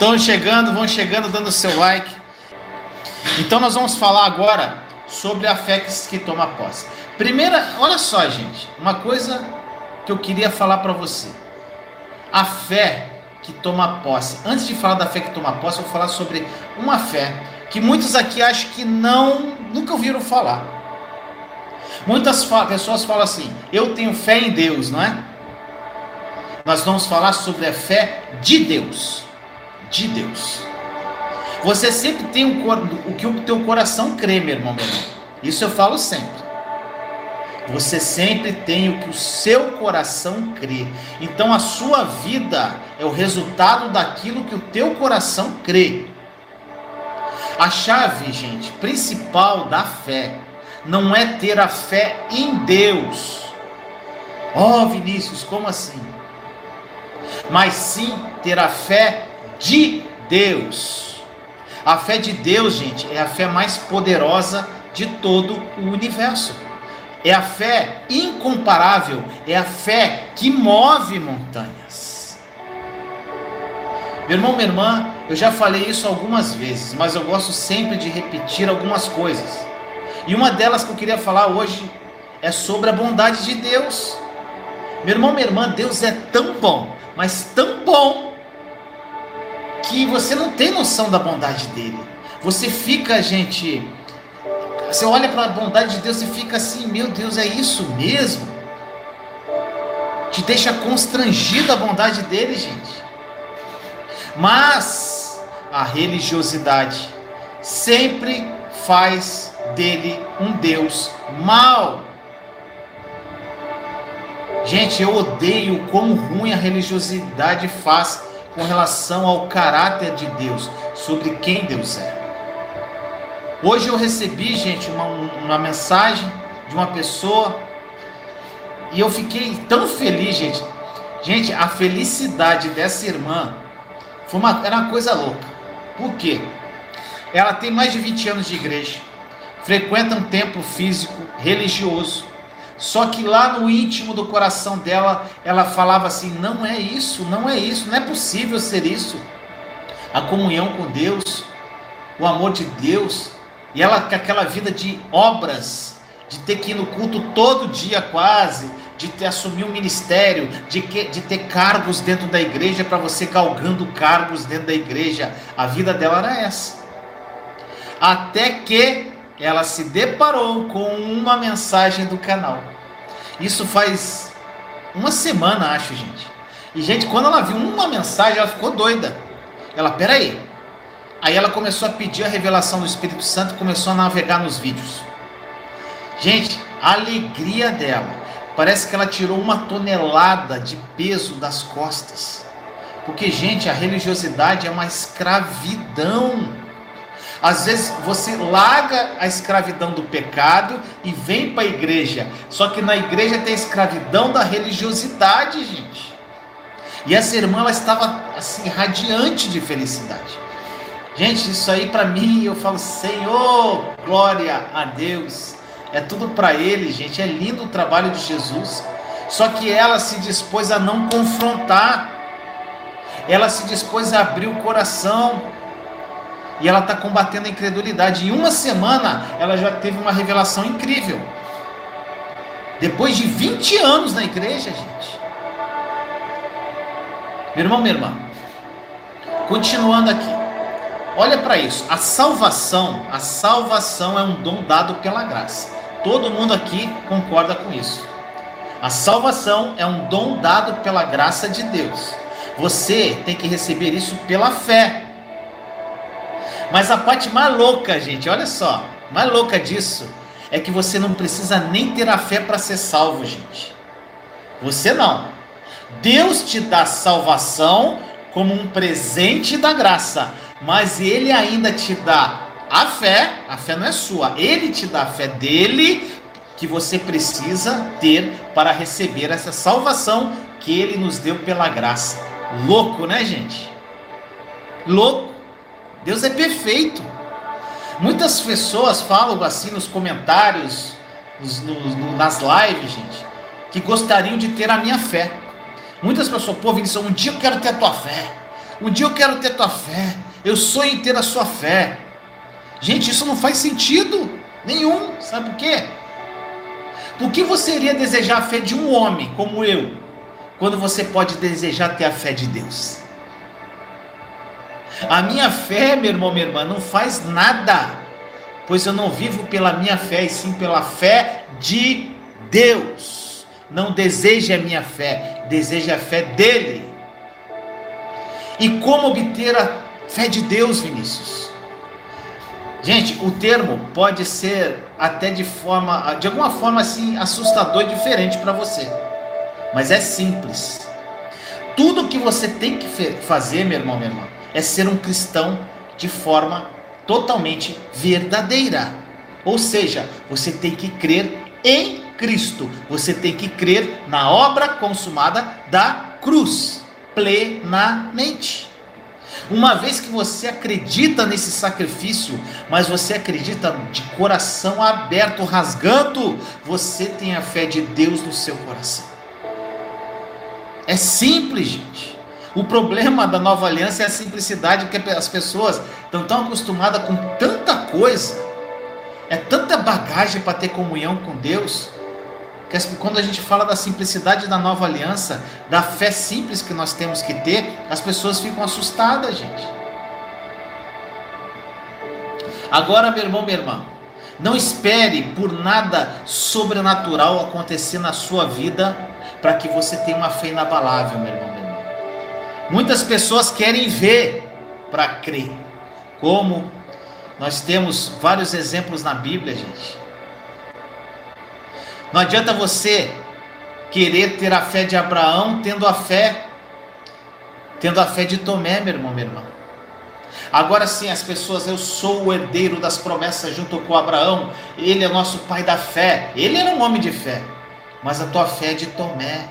Estão chegando, vão chegando, dando seu like. Então nós vamos falar agora sobre a fé que, toma posse. Primeira, olha só, gente, uma coisa que eu queria falar para você. A fé que toma posse. Antes de falar da fé que toma posse, eu vou falar sobre uma fé que muitos aqui acham que não, nunca ouviram falar. Muitas pessoas falam assim: "Eu tenho fé em Deus", não é? nós vamos falar sobre a fé de Deus. De Deus. Você sempre tem o, o que o teu coração crê, meu irmão, meu irmão. Isso eu falo sempre. Você sempre tem o que o seu coração crê. Então a sua vida é o resultado daquilo que o teu coração crê. A chave, gente, principal da fé não é ter a fé em Deus. Oh, Vinícius, como assim? mas sim ter a fé de Deus. A fé de Deus, gente, é a fé mais poderosa de todo o universo. É a fé incomparável, é a fé que move montanhas. Meu irmão, minha irmã, eu já falei isso algumas vezes, mas eu gosto sempre de repetir algumas coisas. E uma delas que eu queria falar hoje é sobre a bondade de Deus. Meu irmão, minha irmã, Deus é tão bom mas tão bom que você não tem noção da bondade dele. Você fica, gente, você olha para a bondade de Deus e fica assim, meu Deus, é isso mesmo? Te deixa constrangido a bondade dele, gente. Mas a religiosidade sempre faz dele um Deus mau. Gente, eu odeio como ruim a religiosidade faz com relação ao caráter de Deus, sobre quem Deus é. Hoje eu recebi, gente, uma, uma mensagem de uma pessoa e eu fiquei tão feliz, gente. Gente, a felicidade dessa irmã foi uma, era uma coisa louca. Por quê? Ela tem mais de 20 anos de igreja, frequenta um templo físico, religioso, só que lá no íntimo do coração dela, ela falava assim: não é isso, não é isso, não é possível ser isso. A comunhão com Deus, o amor de Deus, e ela com aquela vida de obras, de ter que ir no culto todo dia quase, de ter assumir um ministério, de, que, de ter cargos dentro da igreja para você galgando cargos dentro da igreja. A vida dela era essa. Até que ela se deparou com uma mensagem do canal. Isso faz uma semana, acho, gente. E, gente, quando ela viu uma mensagem, ela ficou doida. Ela, peraí. Aí ela começou a pedir a revelação do Espírito Santo e começou a navegar nos vídeos. Gente, a alegria dela. Parece que ela tirou uma tonelada de peso das costas. Porque, gente, a religiosidade é uma escravidão. Às vezes você larga a escravidão do pecado e vem para a igreja. Só que na igreja tem a escravidão da religiosidade, gente. E essa irmã ela estava assim radiante de felicidade. Gente, isso aí para mim eu falo, Senhor, glória a Deus. É tudo para ele, gente. É lindo o trabalho de Jesus. Só que ela se dispôs a não confrontar. Ela se dispôs a abrir o coração e ela está combatendo a incredulidade. Em uma semana, ela já teve uma revelação incrível. Depois de 20 anos na igreja, gente. Meu irmão, minha irmã, continuando aqui. Olha para isso. A salvação, a salvação é um dom dado pela graça. Todo mundo aqui concorda com isso. A salvação é um dom dado pela graça de Deus. Você tem que receber isso pela fé. Mas a parte mais louca, gente, olha só, mais louca disso é que você não precisa nem ter a fé para ser salvo, gente. Você não. Deus te dá salvação como um presente da graça, mas ele ainda te dá a fé, a fé não é sua, ele te dá a fé dele que você precisa ter para receber essa salvação que ele nos deu pela graça. Louco, né, gente? Louco. Deus é perfeito. Muitas pessoas falam assim nos comentários, nos, nos, nas lives, gente, que gostariam de ter a minha fé. Muitas pessoas, pô, Vinícius, um dia eu quero ter a tua fé. Um dia eu quero ter a tua fé. Eu sonho em ter a sua fé. Gente, isso não faz sentido nenhum. Sabe por quê? Por que você iria desejar a fé de um homem como eu, quando você pode desejar ter a fé de Deus? A minha fé, meu irmão, minha irmã, não faz nada, pois eu não vivo pela minha fé, e sim pela fé de Deus. Não deseja a minha fé, deseja a fé dele. E como obter a fé de Deus, Vinícius? Gente, o termo pode ser até de forma, de alguma forma assim, assustador e diferente para você. Mas é simples. Tudo que você tem que fazer, meu irmão, minha irmã, é ser um cristão de forma totalmente verdadeira. Ou seja, você tem que crer em Cristo. Você tem que crer na obra consumada da cruz plenamente. Uma vez que você acredita nesse sacrifício, mas você acredita de coração aberto, rasgando, você tem a fé de Deus no seu coração. É simples, gente. O problema da nova aliança é a simplicidade, que as pessoas estão tão acostumadas com tanta coisa, é tanta bagagem para ter comunhão com Deus, que quando a gente fala da simplicidade da nova aliança, da fé simples que nós temos que ter, as pessoas ficam assustadas, gente. Agora, meu irmão, minha irmã, não espere por nada sobrenatural acontecer na sua vida para que você tenha uma fé inabalável, meu irmão. Muitas pessoas querem ver para crer. Como nós temos vários exemplos na Bíblia, gente. Não adianta você querer ter a fé de Abraão tendo a fé tendo a fé de Tomé, meu irmão, minha irmã. Agora sim, as pessoas, eu sou o herdeiro das promessas junto com Abraão, ele é nosso pai da fé. Ele era um homem de fé, mas a tua fé é de Tomé.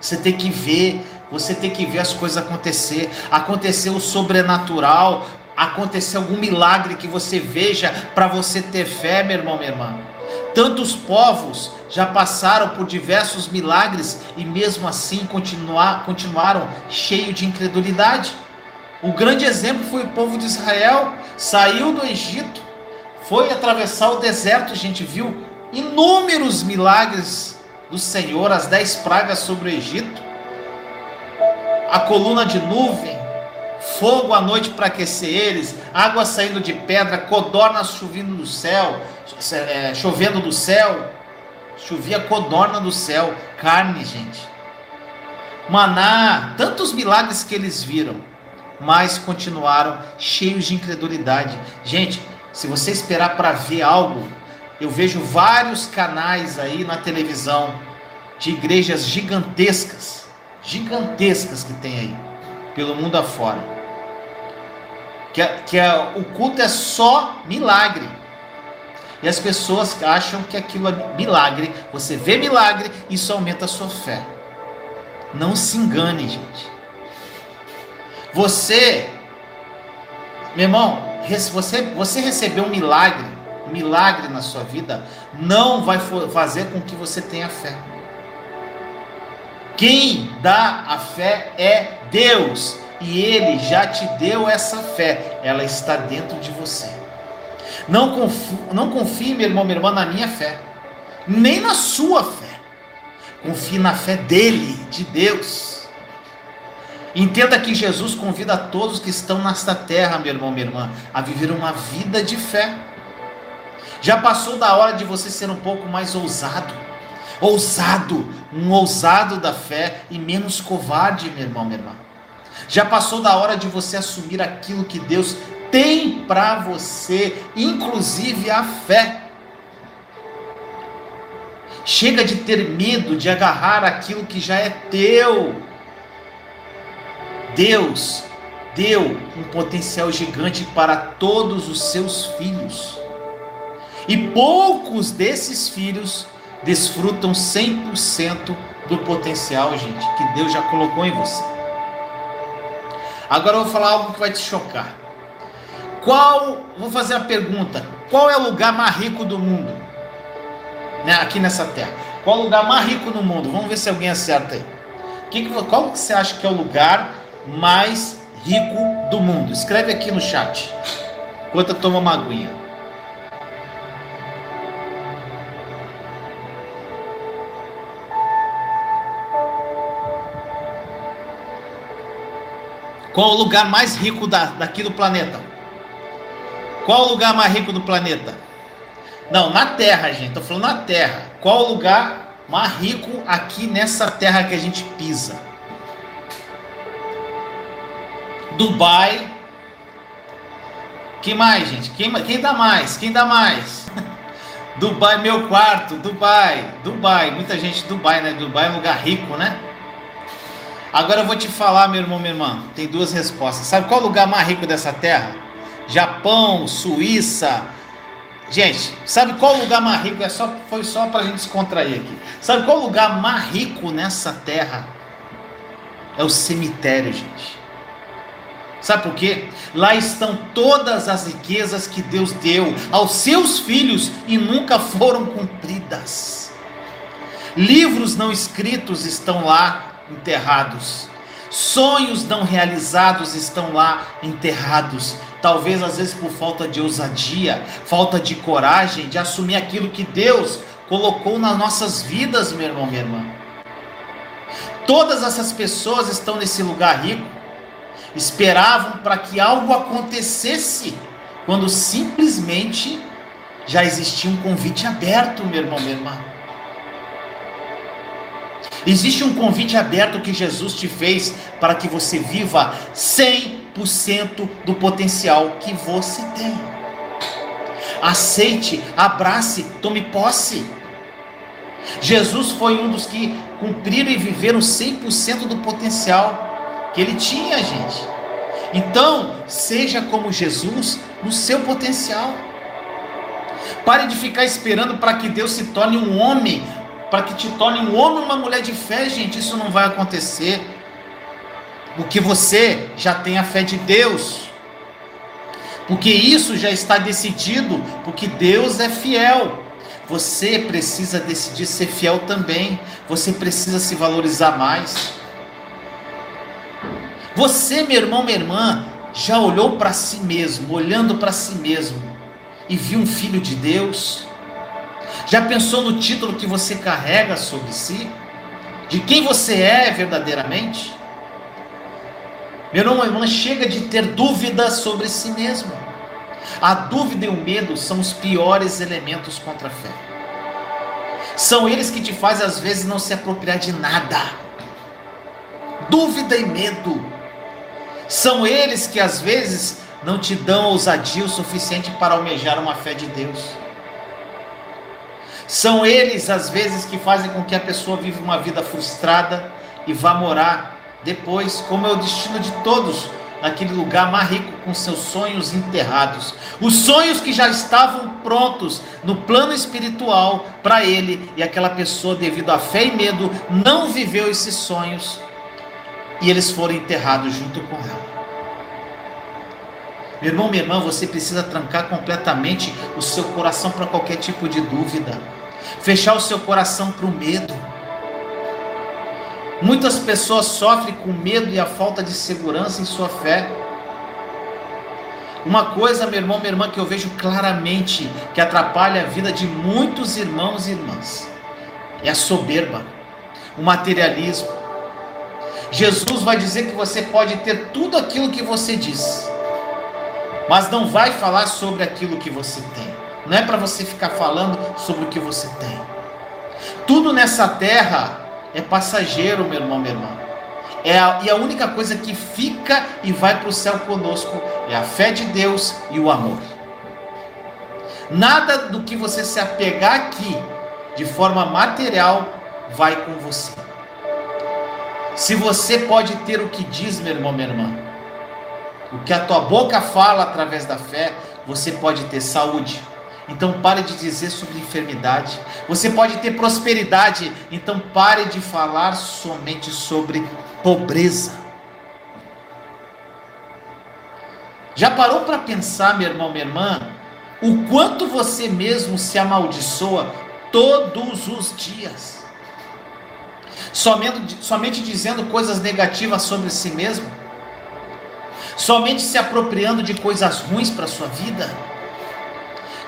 Você tem que ver, você tem que ver as coisas acontecer, acontecer o sobrenatural, acontecer algum milagre que você veja para você ter fé, meu irmão, minha irmã. Tantos povos já passaram por diversos milagres e mesmo assim continuar, continuaram cheios de incredulidade. O grande exemplo foi o povo de Israel, saiu do Egito, foi atravessar o deserto, a gente viu? Inúmeros milagres do Senhor, as dez pragas sobre o Egito a coluna de nuvem, fogo à noite para aquecer eles, água saindo de pedra, codornas chovendo do céu, é, chovendo do céu, chovia codorna do céu, carne, gente. Maná, tantos milagres que eles viram, mas continuaram cheios de incredulidade. Gente, se você esperar para ver algo, eu vejo vários canais aí na televisão de igrejas gigantescas gigantescas que tem aí, pelo mundo afora. Que, é, que é, o culto é só milagre. E as pessoas acham que aquilo é milagre. Você vê milagre, isso aumenta a sua fé. Não se engane, gente. Você, meu irmão, você, você receber um milagre, um milagre na sua vida, não vai fazer com que você tenha fé. Quem dá a fé é Deus. E Ele já te deu essa fé. Ela está dentro de você. Não confie, não confie, meu irmão, minha irmã, na minha fé. Nem na sua fé. Confie na fé dele, de Deus. Entenda que Jesus convida a todos que estão nesta terra, meu irmão, minha irmã, a viver uma vida de fé. Já passou da hora de você ser um pouco mais ousado ousado, um ousado da fé e menos covarde, meu irmão, minha irmã. Já passou da hora de você assumir aquilo que Deus tem para você, inclusive a fé. Chega de ter medo de agarrar aquilo que já é teu. Deus deu um potencial gigante para todos os seus filhos. E poucos desses filhos desfrutam 100% do potencial, gente, que Deus já colocou em você. Agora eu vou falar algo que vai te chocar. Qual, vou fazer a pergunta: qual é o lugar mais rico do mundo? Né, aqui nessa terra. Qual o lugar mais rico no mundo? Vamos ver se alguém acerta aí. Que, qual que você acha que é o lugar mais rico do mundo? Escreve aqui no chat. Enquanto eu tomo uma aguinha. Qual o lugar mais rico da, daqui do planeta? Qual o lugar mais rico do planeta? Não, na Terra, gente. Estou falando na Terra. Qual o lugar mais rico aqui nessa terra que a gente pisa? Dubai. Que mais, gente? Quem, quem dá mais? Quem dá mais? Dubai, meu quarto. Dubai. Dubai. Muita gente Dubai, né? Dubai é um lugar rico, né? Agora eu vou te falar, meu irmão, minha irmã. Tem duas respostas. Sabe qual é o lugar mais rico dessa terra? Japão, Suíça. Gente, sabe qual o lugar mais rico? É só, foi só para a gente se contrair aqui. Sabe qual o lugar mais rico nessa terra? É o cemitério, gente. Sabe por quê? Lá estão todas as riquezas que Deus deu aos seus filhos e nunca foram cumpridas. Livros não escritos estão lá enterrados. Sonhos não realizados estão lá enterrados. Talvez às vezes por falta de ousadia, falta de coragem de assumir aquilo que Deus colocou nas nossas vidas, meu irmão, minha irmã. Todas essas pessoas estão nesse lugar rico, esperavam para que algo acontecesse, quando simplesmente já existia um convite aberto, meu irmão, minha irmã. Existe um convite aberto que Jesus te fez para que você viva 100% do potencial que você tem. Aceite, abrace, tome posse. Jesus foi um dos que cumpriram e viveram 100% do potencial que ele tinha, gente. Então, seja como Jesus no seu potencial. Pare de ficar esperando para que Deus se torne um homem para que te torne um homem ou uma mulher de fé, gente, isso não vai acontecer. Porque você já tem a fé de Deus. Porque isso já está decidido, porque Deus é fiel. Você precisa decidir ser fiel também. Você precisa se valorizar mais. Você, meu irmão, minha irmã, já olhou para si mesmo, olhando para si mesmo, e viu um filho de Deus? Já pensou no título que você carrega sobre si? De quem você é verdadeiramente? Meu irmão, irmã, chega de ter dúvidas sobre si mesmo. A dúvida e o medo são os piores elementos contra a fé. São eles que te fazem às vezes não se apropriar de nada. Dúvida e medo. São eles que às vezes não te dão ousadia o suficiente para almejar uma fé de Deus. São eles, às vezes, que fazem com que a pessoa viva uma vida frustrada e vá morar depois, como é o destino de todos, naquele lugar mais rico com seus sonhos enterrados. Os sonhos que já estavam prontos no plano espiritual para ele, e aquela pessoa, devido à fé e medo, não viveu esses sonhos e eles foram enterrados junto com ela. Meu irmão, minha irmã, você precisa trancar completamente o seu coração para qualquer tipo de dúvida fechar o seu coração para o medo. Muitas pessoas sofrem com medo e a falta de segurança em sua fé. Uma coisa, meu irmão, minha irmã, que eu vejo claramente que atrapalha a vida de muitos irmãos e irmãs é a soberba, o materialismo. Jesus vai dizer que você pode ter tudo aquilo que você diz, mas não vai falar sobre aquilo que você tem. Não é para você ficar falando sobre o que você tem. Tudo nessa terra é passageiro, meu irmão, minha irmã. É a, e a única coisa que fica e vai para o céu conosco é a fé de Deus e o amor. Nada do que você se apegar aqui de forma material vai com você. Se você pode ter o que diz, meu irmão, minha irmã, o que a tua boca fala através da fé, você pode ter saúde. Então pare de dizer sobre enfermidade. Você pode ter prosperidade. Então pare de falar somente sobre pobreza. Já parou para pensar, meu irmão, minha irmã, o quanto você mesmo se amaldiçoa todos os dias? Somente, somente dizendo coisas negativas sobre si mesmo? Somente se apropriando de coisas ruins para sua vida?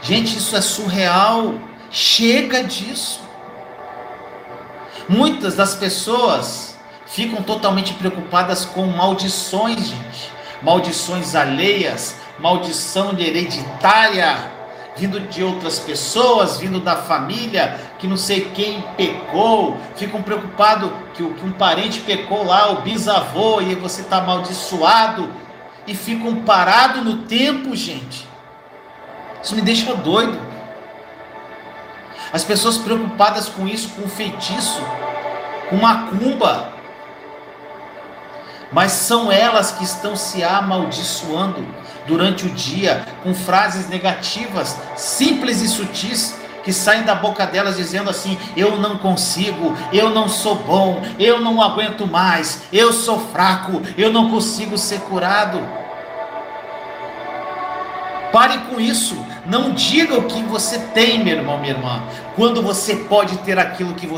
Gente, isso é surreal. Chega disso. Muitas das pessoas ficam totalmente preocupadas com maldições, gente. Maldições alheias, maldição hereditária, vindo de outras pessoas, vindo da família, que não sei quem pecou, ficam preocupados que, que um parente pecou lá, o bisavô, e você está amaldiçoado, e ficam parados no tempo, gente. Isso me deixa doido. As pessoas preocupadas com isso, com feitiço, com macumba. Mas são elas que estão se amaldiçoando durante o dia com frases negativas, simples e sutis, que saem da boca delas dizendo assim: Eu não consigo, eu não sou bom, eu não aguento mais, eu sou fraco, eu não consigo ser curado. Pare com isso. Não diga o que você tem, meu irmão, minha irmã, quando você pode ter aquilo que você